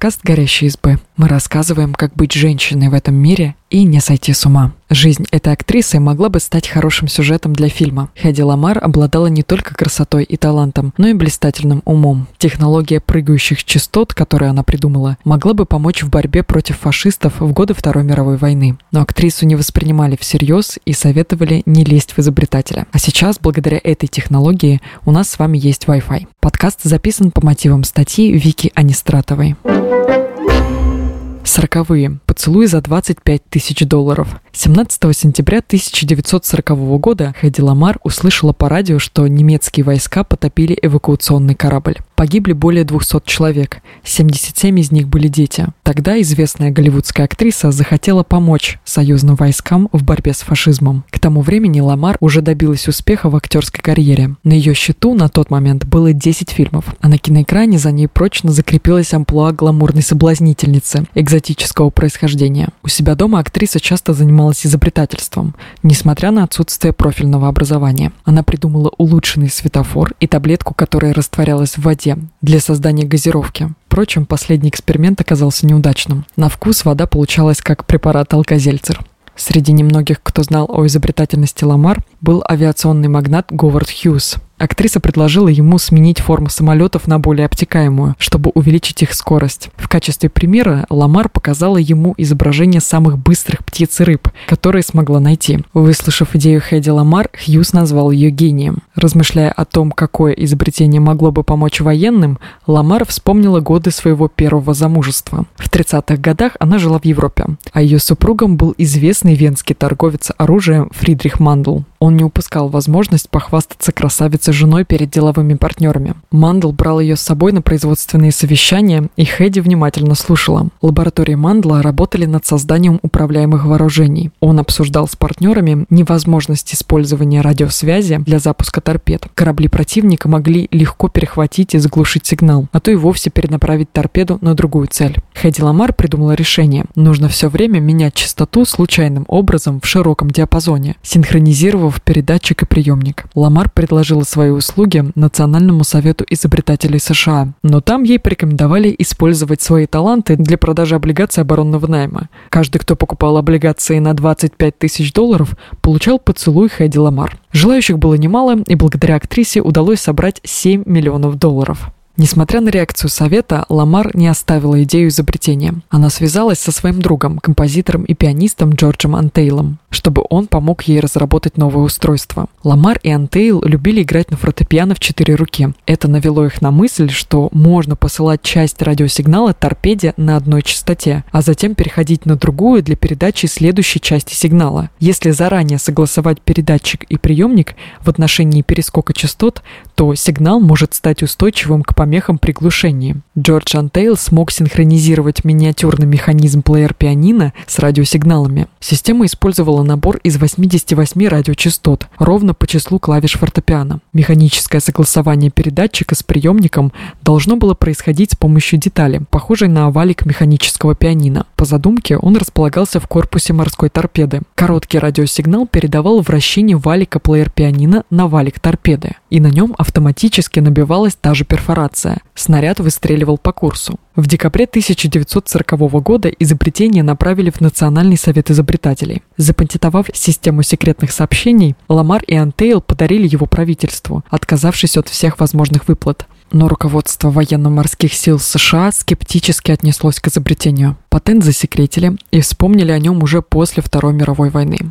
подкаст «Горящие избы». Мы рассказываем, как быть женщиной в этом мире и не сойти с ума. Жизнь этой актрисы могла бы стать хорошим сюжетом для фильма. Хэдди Ламар обладала не только красотой и талантом, но и блистательным умом. Технология прыгающих частот, которую она придумала, могла бы помочь в борьбе против фашистов в годы Второй мировой войны. Но актрису не воспринимали всерьез и советовали не лезть в изобретателя. А сейчас, благодаря этой технологии, у нас с вами есть Wi-Fi. Подкаст записан по мотивам статьи Вики Анистратовой. Сороковые. Поцелуй за 25 тысяч долларов. 17 сентября 1940 года Хэдди Ламар услышала по радио, что немецкие войска потопили эвакуационный корабль. Погибли более 200 человек, 77 из них были дети. Тогда известная голливудская актриса захотела помочь союзным войскам в борьбе с фашизмом. К тому времени Ламар уже добилась успеха в актерской карьере. На ее счету на тот момент было 10 фильмов, а на киноэкране за ней прочно закрепилась амплуа гламурной соблазнительницы экзотического происхождения. У себя дома актриса часто занималась изобретательством, несмотря на отсутствие профильного образования. Она придумала улучшенный светофор и таблетку, которая растворялась в воде для создания газировки. Впрочем, последний эксперимент оказался неудачным. На вкус вода получалась как препарат алкозельцер. Среди немногих, кто знал о изобретательности Ламар, был авиационный магнат Говард Хьюз – Актриса предложила ему сменить форму самолетов на более обтекаемую, чтобы увеличить их скорость. В качестве примера Ламар показала ему изображение самых быстрых птиц и рыб, которые смогла найти. Выслушав идею Хэдди Ламар, Хьюз назвал ее гением. Размышляя о том, какое изобретение могло бы помочь военным, Ламар вспомнила годы своего первого замужества. В 30-х годах она жила в Европе, а ее супругом был известный венский торговец оружием Фридрих Мандл. Он не упускал возможность похвастаться красавицей женой перед деловыми партнерами. Мандл брал ее с собой на производственные совещания, и Хеди внимательно слушала. Лаборатории Мандла работали над созданием управляемых вооружений. Он обсуждал с партнерами невозможность использования радиосвязи для запуска торпед. Корабли противника могли легко перехватить и заглушить сигнал, а то и вовсе перенаправить торпеду на другую цель. Хеди Ламар придумала решение. Нужно все время менять частоту случайным образом в широком диапазоне, синхронизировав передатчик и приемник. Ламар предложила свои услуги Национальному совету изобретателей США, но там ей порекомендовали использовать свои таланты для продажи облигаций оборонного найма. Каждый, кто покупал облигации на 25 тысяч долларов, получал поцелуй Хэдди Ламар. Желающих было немало, и благодаря актрисе удалось собрать 7 миллионов долларов. Несмотря на реакцию совета, Ламар не оставила идею изобретения. Она связалась со своим другом, композитором и пианистом Джорджем Антейлом, чтобы он помог ей разработать новое устройство. Ламар и Антейл любили играть на фортепиано в четыре руки. Это навело их на мысль, что можно посылать часть радиосигнала торпеде на одной частоте, а затем переходить на другую для передачи следующей части сигнала. Если заранее согласовать передатчик и приемник в отношении перескока частот, то сигнал может стать устойчивым к помехам при глушении. Джордж Антейл смог синхронизировать миниатюрный механизм плеер-пианино с радиосигналами. Система использовала набор из 88 радиочастот, ровно по числу клавиш фортепиано. Механическое согласование передатчика с приемником должно было происходить с помощью детали, похожей на овалик механического пианино. По задумке он располагался в корпусе морской торпеды. Короткий радиосигнал передавал вращение валика плеер-пианино на валик торпеды, и на нем автоматически набивалась та же перфорация. Снаряд выстреливал по курсу. В декабре 1940 года изобретение направили в Национальный совет изобретателей. Запатентовав систему секретных сообщений, Ламар и Антейл подарили его правительству, отказавшись от всех возможных выплат. Но руководство военно-морских сил США скептически отнеслось к изобретению. Патент засекретили и вспомнили о нем уже после Второй мировой войны.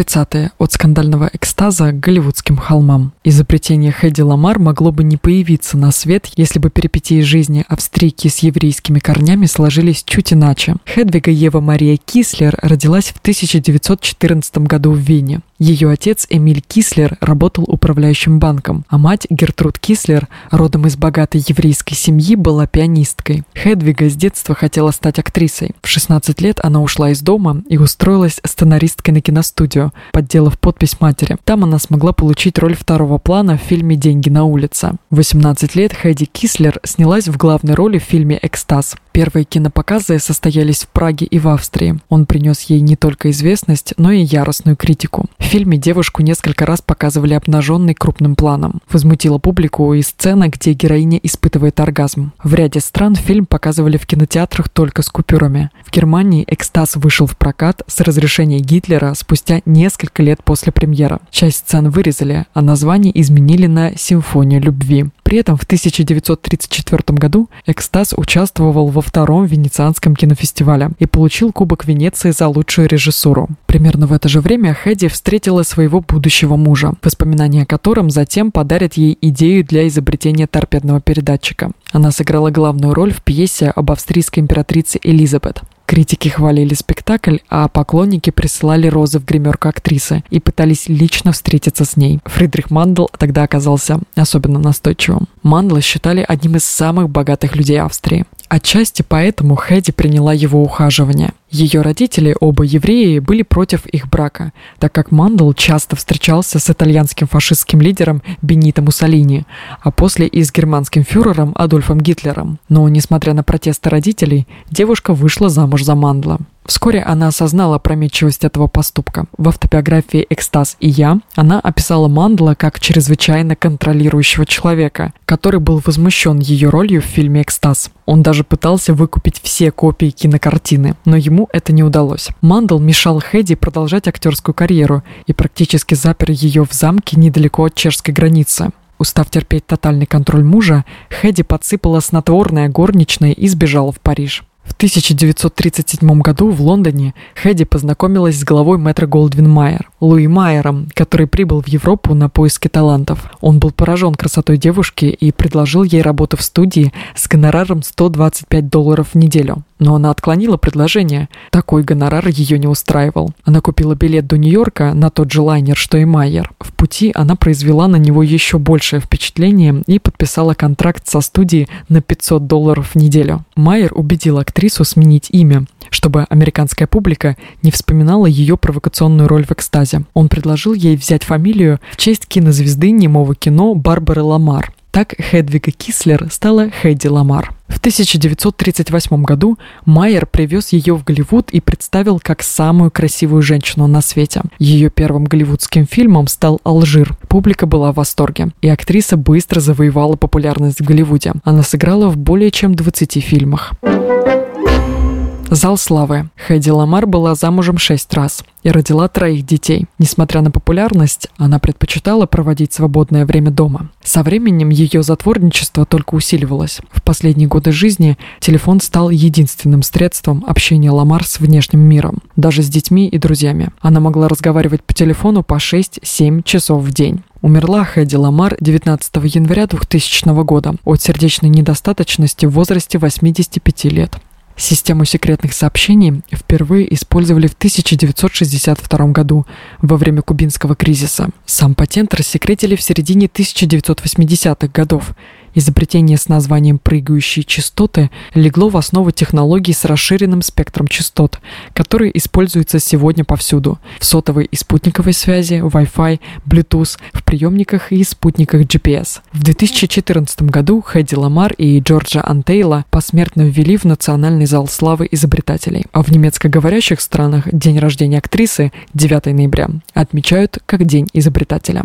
30-е. От скандального экстаза к голливудским холмам. Изобретение Хэдди Ламар могло бы не появиться на свет, если бы перипетии жизни австрийки с еврейскими корнями сложились чуть иначе. Хедвига Ева Мария Кислер родилась в 1914 году в Вене. Ее отец Эмиль Кислер работал управляющим банком, а мать Гертруд Кислер, родом из богатой еврейской семьи, была пианисткой. Хедвига с детства хотела стать актрисой. В 16 лет она ушла из дома и устроилась сценаристкой на киностудию, подделав подпись матери. Там она смогла получить роль второго плана в фильме «Деньги на улице». В 18 лет Хэдди Кислер снялась в главной роли в фильме «Экстаз». Первые кинопоказы состоялись в Праге и в Австрии. Он принес ей не только известность, но и яростную критику. фильме девушку несколько раз показывали обнаженной крупным планом. Возмутила публику и сцена, где героиня испытывает оргазм. В ряде стран фильм показывали в кинотеатрах только с купюрами. В Германии «Экстаз» вышел в прокат с разрешения Гитлера спустя несколько лет после премьеры. Часть сцен вырезали, а название изменили на «Симфония любви». При этом в 1934 году «Экстаз» участвовал во втором Венецианском кинофестивале и получил Кубок Венеции за лучшую режиссуру. Примерно в это же время Хэдди встретила своего будущего мужа, воспоминания о котором затем подарят ей идею для изобретения торпедного передатчика. Она сыграла главную роль в пьесе об австрийской императрице Элизабет. Критики хвалили спектакль, а поклонники присылали розы в гримерку актрисы и пытались лично встретиться с ней. Фридрих Мандл тогда оказался особенно настойчивым. Мандла считали одним из самых богатых людей Австрии. Отчасти поэтому Хеди приняла его ухаживание. Ее родители, оба евреи, были против их брака, так как Мандл часто встречался с итальянским фашистским лидером Бенито Муссолини, а после и с германским фюрером Адольфом Гитлером. Но, несмотря на протесты родителей, девушка вышла замуж за Мандла. Вскоре она осознала опрометчивость этого поступка. В автобиографии «Экстаз и я» она описала Мандла как чрезвычайно контролирующего человека, который был возмущен ее ролью в фильме «Экстаз». Он даже пытался выкупить все копии кинокартины, но ему это не удалось. Мандл мешал Хэдди продолжать актерскую карьеру и практически запер ее в замке недалеко от чешской границы. Устав терпеть тотальный контроль мужа, Хэдди подсыпала снотворное горничное и сбежала в Париж. В 1937 году в Лондоне Хэдди познакомилась с главой метро Голдвин Майер, Луи Майером, который прибыл в Европу на поиски талантов. Он был поражен красотой девушки и предложил ей работу в студии с гонораром 125 долларов в неделю. Но она отклонила предложение. Такой гонорар ее не устраивал. Она купила билет до Нью-Йорка на тот же лайнер, что и Майер. В пути она произвела на него еще большее впечатление и подписала контракт со студией на 500 долларов в неделю. Майер убедил актрису сменить имя, чтобы американская публика не вспоминала ее провокационную роль в экстазе. Он предложил ей взять фамилию в честь кинозвезды немого кино Барбары Ламар. Так Хедвига Кислер стала Хэдди Ламар. В 1938 году Майер привез ее в Голливуд и представил как самую красивую женщину на свете. Ее первым голливудским фильмом стал «Алжир». Публика была в восторге, и актриса быстро завоевала популярность в Голливуде. Она сыграла в более чем 20 фильмах. Зал славы. Хэдди Ламар была замужем шесть раз и родила троих детей. Несмотря на популярность, она предпочитала проводить свободное время дома. Со временем ее затворничество только усиливалось. В последние годы жизни телефон стал единственным средством общения Ламар с внешним миром, даже с детьми и друзьями. Она могла разговаривать по телефону по 6-7 часов в день. Умерла Хэдди Ламар 19 января 2000 года от сердечной недостаточности в возрасте 85 лет. Систему секретных сообщений впервые использовали в 1962 году во время кубинского кризиса. Сам патент рассекретили в середине 1980-х годов Изобретение с названием «прыгающие частоты» легло в основу технологий с расширенным спектром частот, которые используются сегодня повсюду – в сотовой и спутниковой связи, Wi-Fi, Bluetooth, в приемниках и спутниках GPS. В 2014 году Хэдди Ламар и Джорджа Антейла посмертно ввели в Национальный зал славы изобретателей, а в немецкоговорящих странах день рождения актрисы 9 ноября отмечают как День изобретателя.